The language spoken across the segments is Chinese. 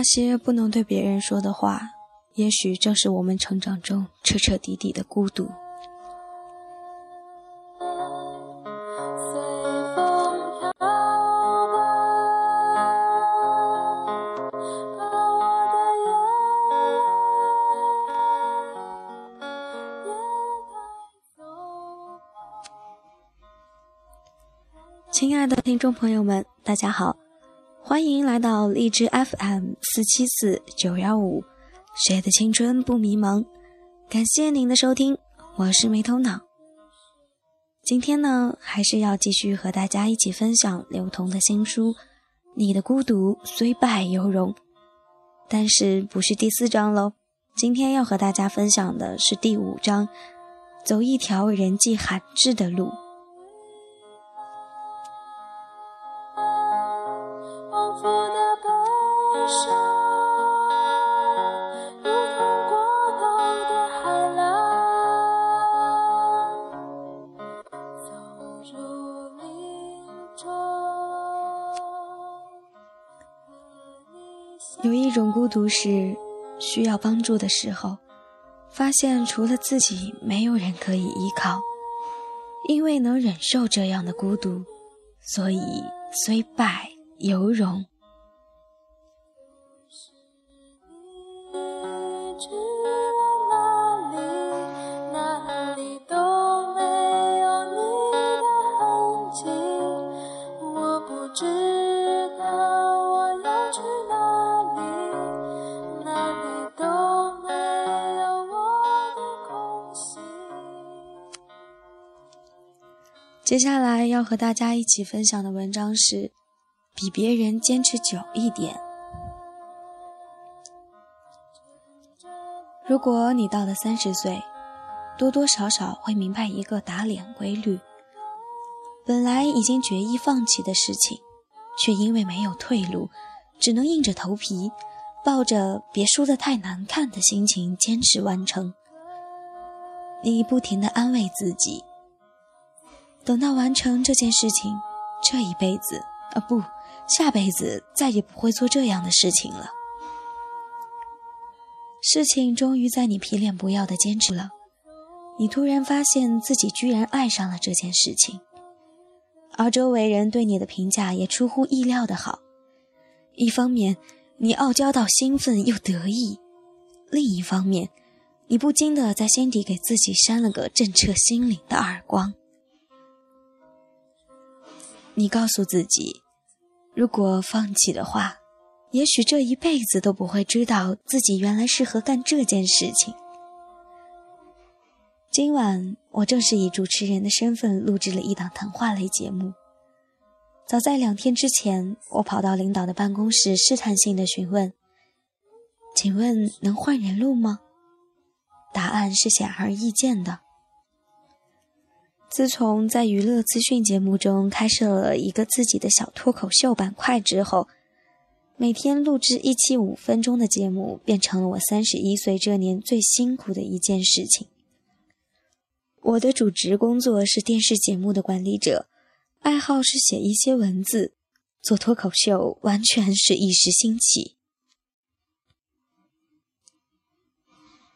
那些不能对别人说的话，也许正是我们成长中彻彻底底的孤独。亲爱的听众朋友们，大家好，欢迎来到荔枝 FM 四七四九幺五，谁的青春不迷茫？感谢您的收听，我是没头脑。今天呢，还是要继续和大家一起分享刘同的新书《你的孤独虽败犹荣》，但是不是第四章喽？今天要和大家分享的是第五章，走一条人迹罕至的路。独是，需要帮助的时候，发现除了自己没有人可以依靠。因为能忍受这样的孤独，所以虽败犹荣。接下来要和大家一起分享的文章是：比别人坚持久一点。如果你到了三十岁，多多少少会明白一个打脸规律：本来已经决意放弃的事情，却因为没有退路，只能硬着头皮，抱着别输得太难看的心情坚持完成。你不停地安慰自己，等到完成这件事情，这一辈子啊不，下辈子再也不会做这样的事情了。事情终于在你皮脸不要的坚持了，你突然发现自己居然爱上了这件事情，而周围人对你的评价也出乎意料的好。一方面，你傲娇到兴奋又得意；另一方面，你不禁的在心底给自己扇了个震彻心灵的耳光。你告诉自己，如果放弃的话，也许这一辈子都不会知道自己原来适合干这件事情。今晚我正是以主持人的身份录制了一档谈话类节目。早在两天之前，我跑到领导的办公室，试探性的询问：“请问能换人录吗？”答案是显而易见的。自从在娱乐资讯节目中开设了一个自己的小脱口秀板块之后，每天录制一期五分钟的节目，变成了我三十一岁这年最辛苦的一件事情。我的主职工作是电视节目的管理者，爱好是写一些文字，做脱口秀完全是一时兴起。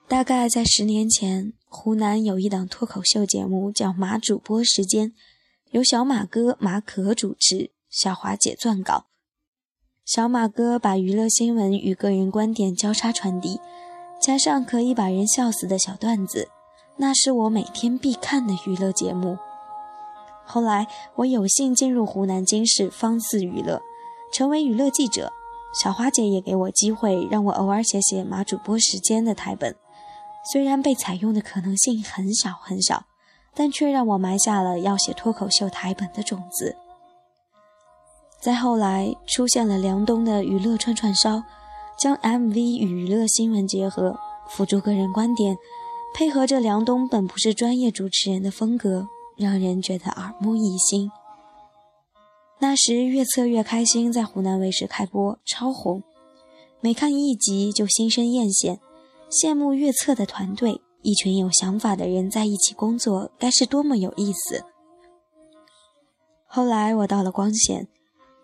大概在十年前，湖南有一档脱口秀节目叫《马主播时间》，由小马哥马可主持，小华姐撰稿。小马哥把娱乐新闻与个人观点交叉传递，加上可以把人笑死的小段子，那是我每天必看的娱乐节目。后来，我有幸进入湖南经视方四娱乐，成为娱乐记者。小花姐也给我机会，让我偶尔写写马主播时间的台本。虽然被采用的可能性很小很小，但却让我埋下了要写脱口秀台本的种子。再后来出现了梁冬的娱乐串串烧，将 MV 与娱乐新闻结合，辅助个人观点，配合着梁冬本不是专业主持人的风格，让人觉得耳目一新。那时《越策越开心》在湖南卫视开播，超红，每看一集就心生艳羡，羡慕越策的团队，一群有想法的人在一起工作，该是多么有意思。后来我到了光线，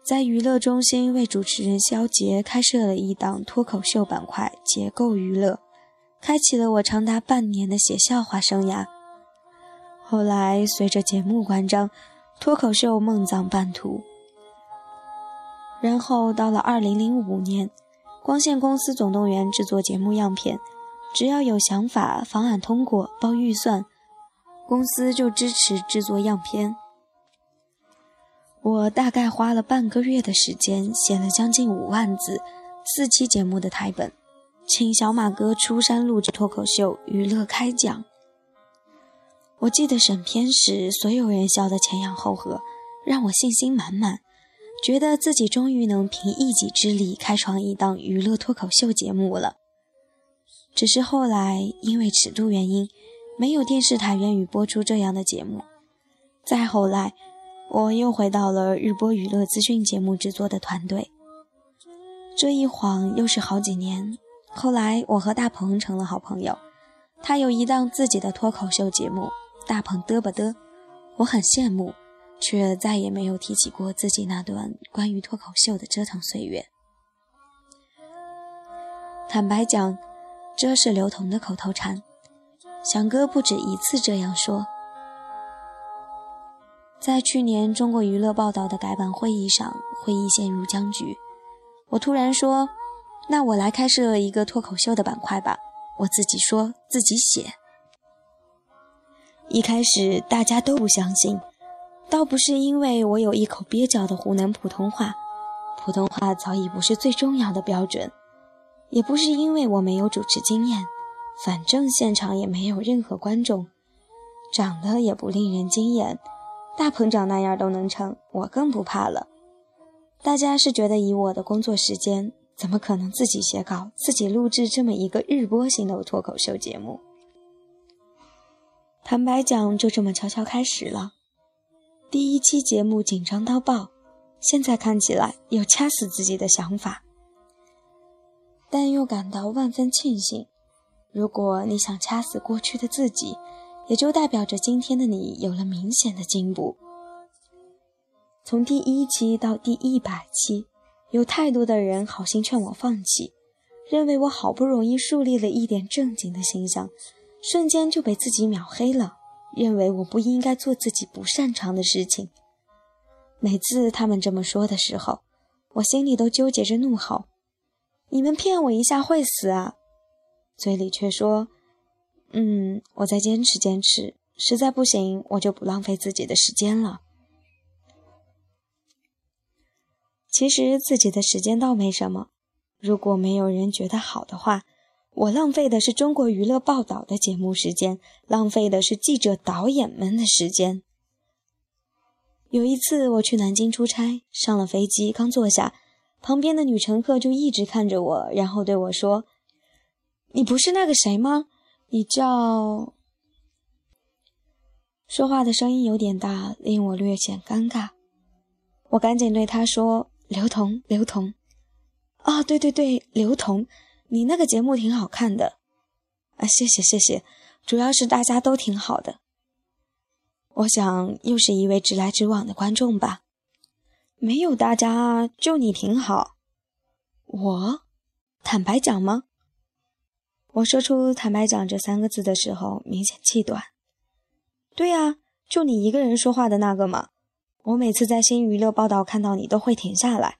在娱乐中心为主持人肖杰开设了一档脱口秀板块《结构娱乐》，开启了我长达半年的写笑话生涯。后来随着节目关张，脱口秀梦葬半途。然后到了二零零五年，光线公司总动员制作节目样片，只要有想法、方案通过、报预算，公司就支持制作样片。我大概花了半个月的时间，写了将近五万字、四期节目的台本，请小马哥出山录制脱口秀娱乐开讲。我记得审片时，所有人笑得前仰后合，让我信心满满，觉得自己终于能凭一己之力开创一档娱乐脱口秀节目了。只是后来因为尺度原因，没有电视台愿意播出这样的节目。再后来。我又回到了日播娱乐资讯节目制作的团队，这一晃又是好几年。后来我和大鹏成了好朋友，他有一档自己的脱口秀节目，大鹏嘚吧嘚，我很羡慕，却再也没有提起过自己那段关于脱口秀的折腾岁月。坦白讲，这是刘同的口头禅，翔哥不止一次这样说。在去年中国娱乐报道的改版会议上，会议陷入僵局。我突然说：“那我来开设一个脱口秀的板块吧。”我自己说自己写。一开始大家都不相信，倒不是因为我有一口蹩脚的湖南普通话，普通话早已不是最重要的标准，也不是因为我没有主持经验，反正现场也没有任何观众，长得也不令人惊艳。大鹏长那样都能成，我更不怕了。大家是觉得以我的工作时间，怎么可能自己写稿、自己录制这么一个日播型的脱口秀节目？坦白讲，就这么悄悄开始了。第一期节目紧张到爆，现在看起来又掐死自己的想法，但又感到万分庆幸。如果你想掐死过去的自己，也就代表着今天的你有了明显的进步。从第一期到第一百期，有太多的人好心劝我放弃，认为我好不容易树立了一点正经的形象，瞬间就被自己秒黑了，认为我不应该做自己不擅长的事情。每次他们这么说的时候，我心里都纠结着怒吼：“你们骗我一下会死啊！”嘴里却说。嗯，我再坚持坚持，实在不行，我就不浪费自己的时间了。其实自己的时间倒没什么，如果没有人觉得好的话，我浪费的是中国娱乐报道的节目时间，浪费的是记者导演们的时间。有一次我去南京出差，上了飞机，刚坐下，旁边的女乘客就一直看着我，然后对我说：“你不是那个谁吗？”你叫，说话的声音有点大，令我略显尴尬。我赶紧对他说：“刘同，刘同，啊，对对对，刘同，你那个节目挺好看的，啊，谢谢谢谢，主要是大家都挺好的。我想又是一位直来直往的观众吧？没有大家，就你挺好。我，坦白讲吗？”我说出“坦白讲”这三个字的时候，明显气短。对呀，就你一个人说话的那个嘛。我每次在新娱乐报道看到你，都会停下来，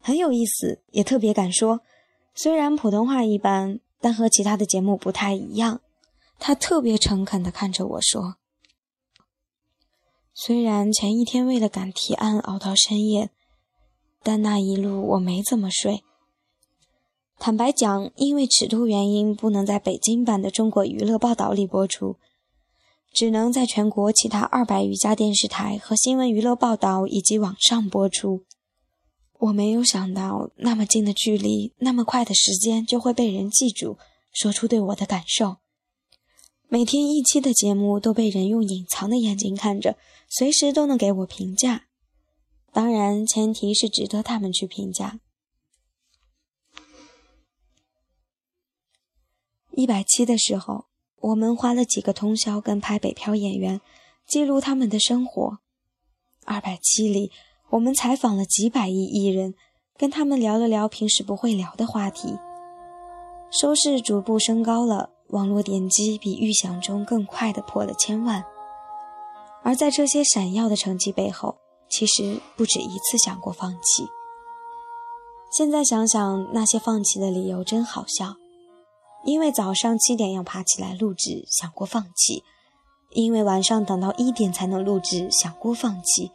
很有意思，也特别敢说。虽然普通话一般，但和其他的节目不太一样。他特别诚恳地看着我说：“虽然前一天为了赶提案熬到深夜，但那一路我没怎么睡。”坦白讲，因为尺度原因，不能在北京版的中国娱乐报道里播出，只能在全国其他二百余家电视台和新闻娱乐报道以及网上播出。我没有想到，那么近的距离，那么快的时间就会被人记住，说出对我的感受。每天一期的节目都被人用隐藏的眼睛看着，随时都能给我评价。当然前提是值得他们去评价。一百期的时候，我们花了几个通宵跟拍北漂演员，记录他们的生活。二百期里，我们采访了几百亿艺人，跟他们聊了聊平时不会聊的话题。收视逐步升高了，网络点击比预想中更快的破了千万。而在这些闪耀的成绩背后，其实不止一次想过放弃。现在想想，那些放弃的理由真好笑。因为早上七点要爬起来录制，想过放弃；因为晚上等到一点才能录制，想过放弃；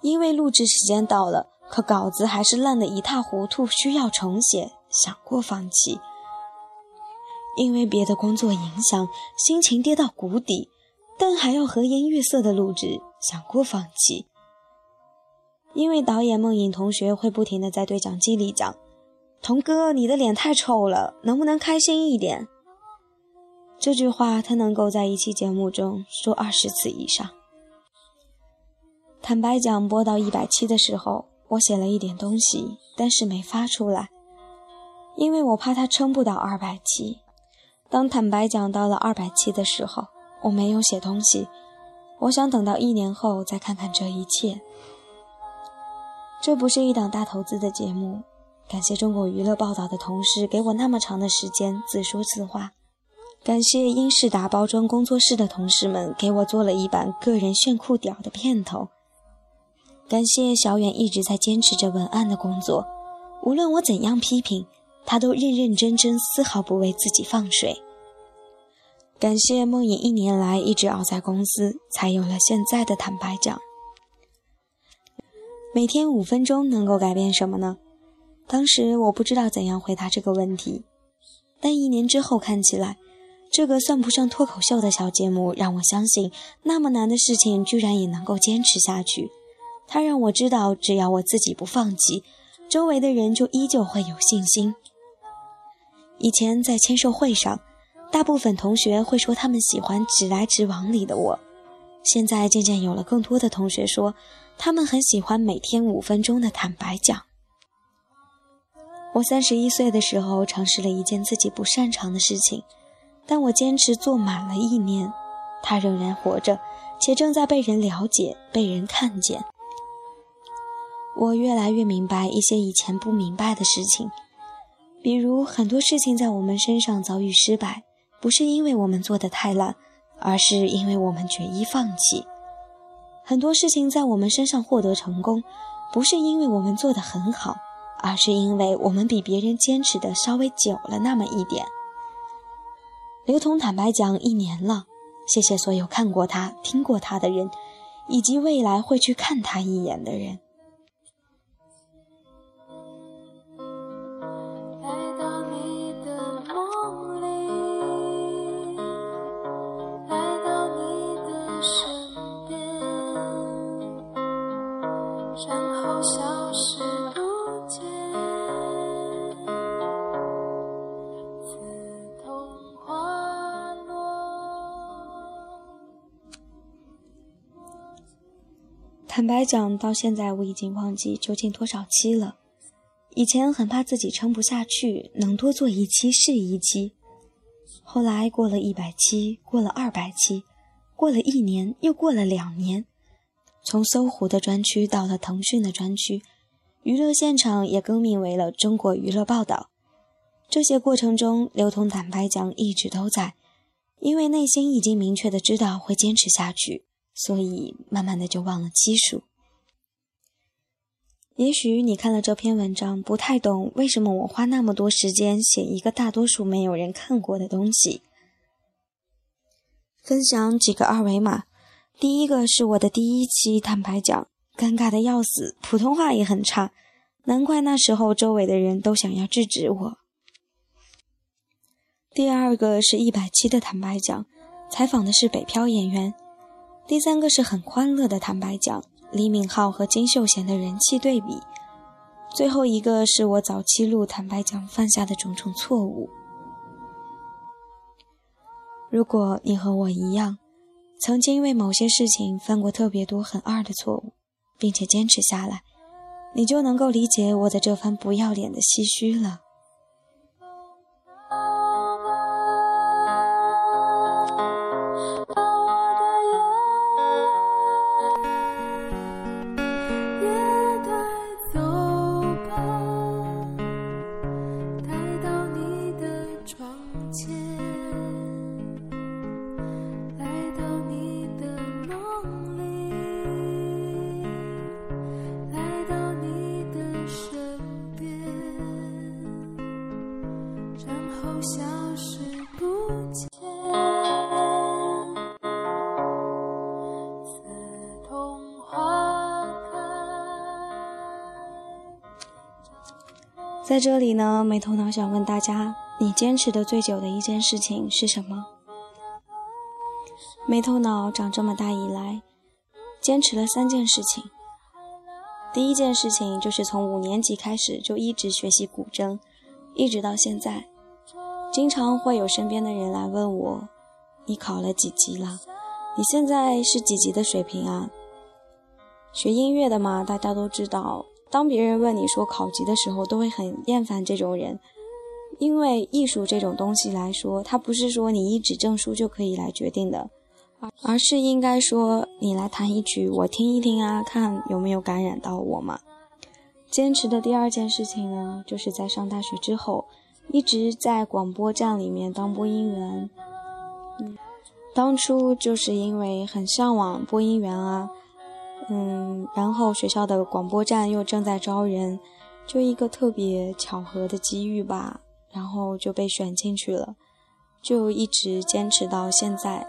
因为录制时间到了，可稿子还是烂得一塌糊涂，需要重写，想过放弃；因为别的工作影响，心情跌到谷底，但还要和颜悦色的录制，想过放弃；因为导演梦颖同学会不停的在对讲机里讲。童哥，你的脸太臭了，能不能开心一点？这句话他能够在一期节目中说二十次以上。坦白讲，播到一百期的时候，我写了一点东西，但是没发出来，因为我怕他撑不到二百期。当坦白讲到了二百七的时候，我没有写东西，我想等到一年后再看看这一切。这不是一档大投资的节目。感谢中国娱乐报道的同事给我那么长的时间自说自话，感谢英仕达包装工作室的同事们给我做了一版个人炫酷屌的片头，感谢小远一直在坚持着文案的工作，无论我怎样批评，他都认认真真，丝毫不为自己放水。感谢梦影一年来一直熬在公司，才有了现在的坦白讲。每天五分钟能够改变什么呢？当时我不知道怎样回答这个问题，但一年之后看起来，这个算不上脱口秀的小节目让我相信，那么难的事情居然也能够坚持下去。它让我知道，只要我自己不放弃，周围的人就依旧会有信心。以前在签售会上，大部分同学会说他们喜欢直来直往里的我，现在渐渐有了更多的同学说，他们很喜欢每天五分钟的坦白讲。我三十一岁的时候，尝试了一件自己不擅长的事情，但我坚持做满了一年，它仍然活着，且正在被人了解、被人看见。我越来越明白一些以前不明白的事情，比如很多事情在我们身上遭遇失败，不是因为我们做的太烂，而是因为我们决意放弃；很多事情在我们身上获得成功，不是因为我们做的很好。而是因为我们比别人坚持的稍微久了那么一点。刘同坦白讲，一年了，谢谢所有看过他、听过他的人，以及未来会去看他一眼的人。坦白讲，到现在我已经忘记究竟多少期了。以前很怕自己撑不下去，能多做一期是一期。后来过了一百期，过了二百期，过了一年，又过了两年。从搜狐的专区到了腾讯的专区，娱乐现场也更名为了中国娱乐报道。这些过程中，刘同坦白讲一直都在，因为内心已经明确的知道会坚持下去。所以，慢慢的就忘了基数。也许你看了这篇文章，不太懂为什么我花那么多时间写一个大多数没有人看过的东西。分享几个二维码，第一个是我的第一期坦白讲，尴尬的要死，普通话也很差，难怪那时候周围的人都想要制止我。第二个是一百期的坦白讲，采访的是北漂演员。第三个是很欢乐的坦白讲，李敏镐和金秀贤的人气对比。最后一个是我早期录坦白讲犯下的种种错误。如果你和我一样，曾经因为某些事情犯过特别多很二的错误，并且坚持下来，你就能够理解我的这番不要脸的唏嘘了。后消失不见在这里呢，没头脑想问大家：你坚持的最久的一件事情是什么？没头脑长这么大以来，坚持了三件事情。第一件事情就是从五年级开始就一直学习古筝，一直到现在，经常会有身边的人来问我：你考了几级了？你现在是几级的水平啊？学音乐的嘛，大家都知道。当别人问你说考级的时候，都会很厌烦这种人，因为艺术这种东西来说，它不是说你一纸证书就可以来决定的，而是应该说你来弹一曲，我听一听啊，看有没有感染到我嘛。坚持的第二件事情呢，就是在上大学之后，一直在广播站里面当播音员。嗯，当初就是因为很向往播音员啊。嗯，然后学校的广播站又正在招人，就一个特别巧合的机遇吧，然后就被选进去了，就一直坚持到现在，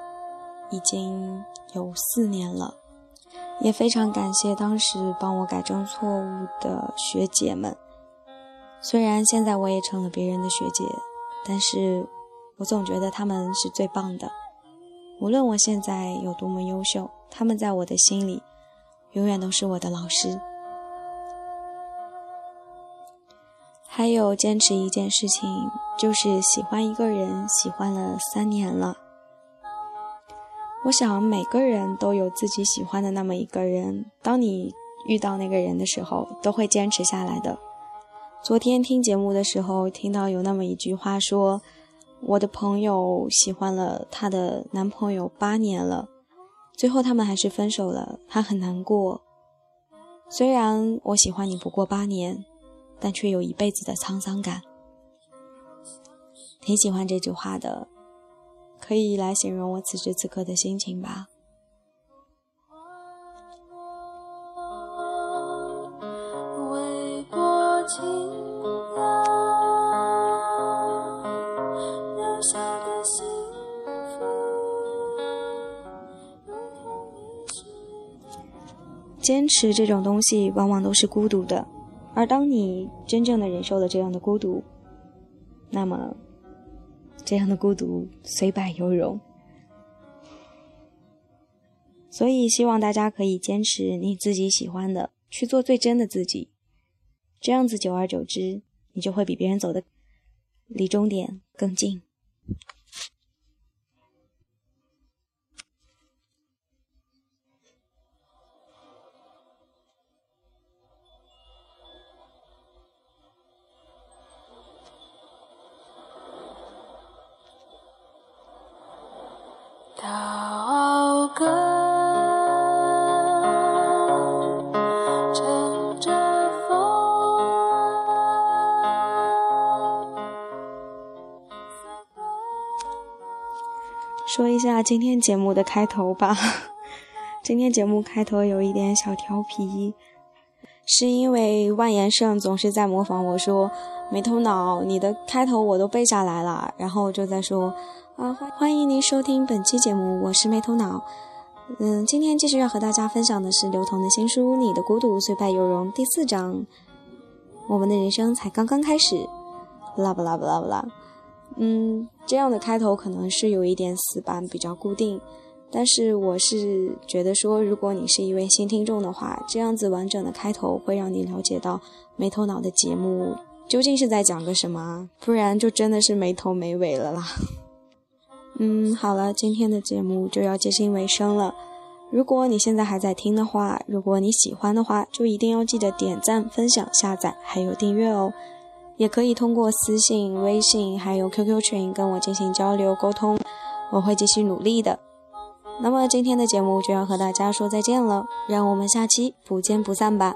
已经有四年了，也非常感谢当时帮我改正错误的学姐们。虽然现在我也成了别人的学姐，但是我总觉得他们是最棒的。无论我现在有多么优秀，他们在我的心里。永远都是我的老师。还有坚持一件事情，就是喜欢一个人，喜欢了三年了。我想每个人都有自己喜欢的那么一个人，当你遇到那个人的时候，都会坚持下来的。昨天听节目的时候，听到有那么一句话说：“我的朋友喜欢了她的男朋友八年了。”最后他们还是分手了，她很难过。虽然我喜欢你不过八年，但却有一辈子的沧桑感。挺喜欢这句话的，可以来形容我此时此刻的心情吧。坚持这种东西往往都是孤独的，而当你真正的忍受了这样的孤独，那么这样的孤独虽败犹荣。所以希望大家可以坚持你自己喜欢的，去做最真的自己，这样子久而久之，你就会比别人走的离终点更近。下今天节目的开头吧。今天节目开头有一点小调皮，是因为万言胜总是在模仿我说“没头脑”，你的开头我都背下来了，然后就在说啊，欢迎您收听本期节目，我是没头脑。嗯，今天继续要和大家分享的是刘同的新书《你的孤独虽败犹荣》第四章。我们的人生才刚刚开始，啦不啦不啦不啦。嗯，这样的开头可能是有一点死板，比较固定。但是我是觉得说，如果你是一位新听众的话，这样子完整的开头会让你了解到没头脑的节目究竟是在讲个什么，不然就真的是没头没尾了啦。嗯，好了，今天的节目就要接近尾声了。如果你现在还在听的话，如果你喜欢的话，就一定要记得点赞、分享、下载，还有订阅哦。也可以通过私信、微信还有 QQ 群跟我进行交流沟通，我会继续努力的。那么今天的节目就要和大家说再见了，让我们下期不见不散吧。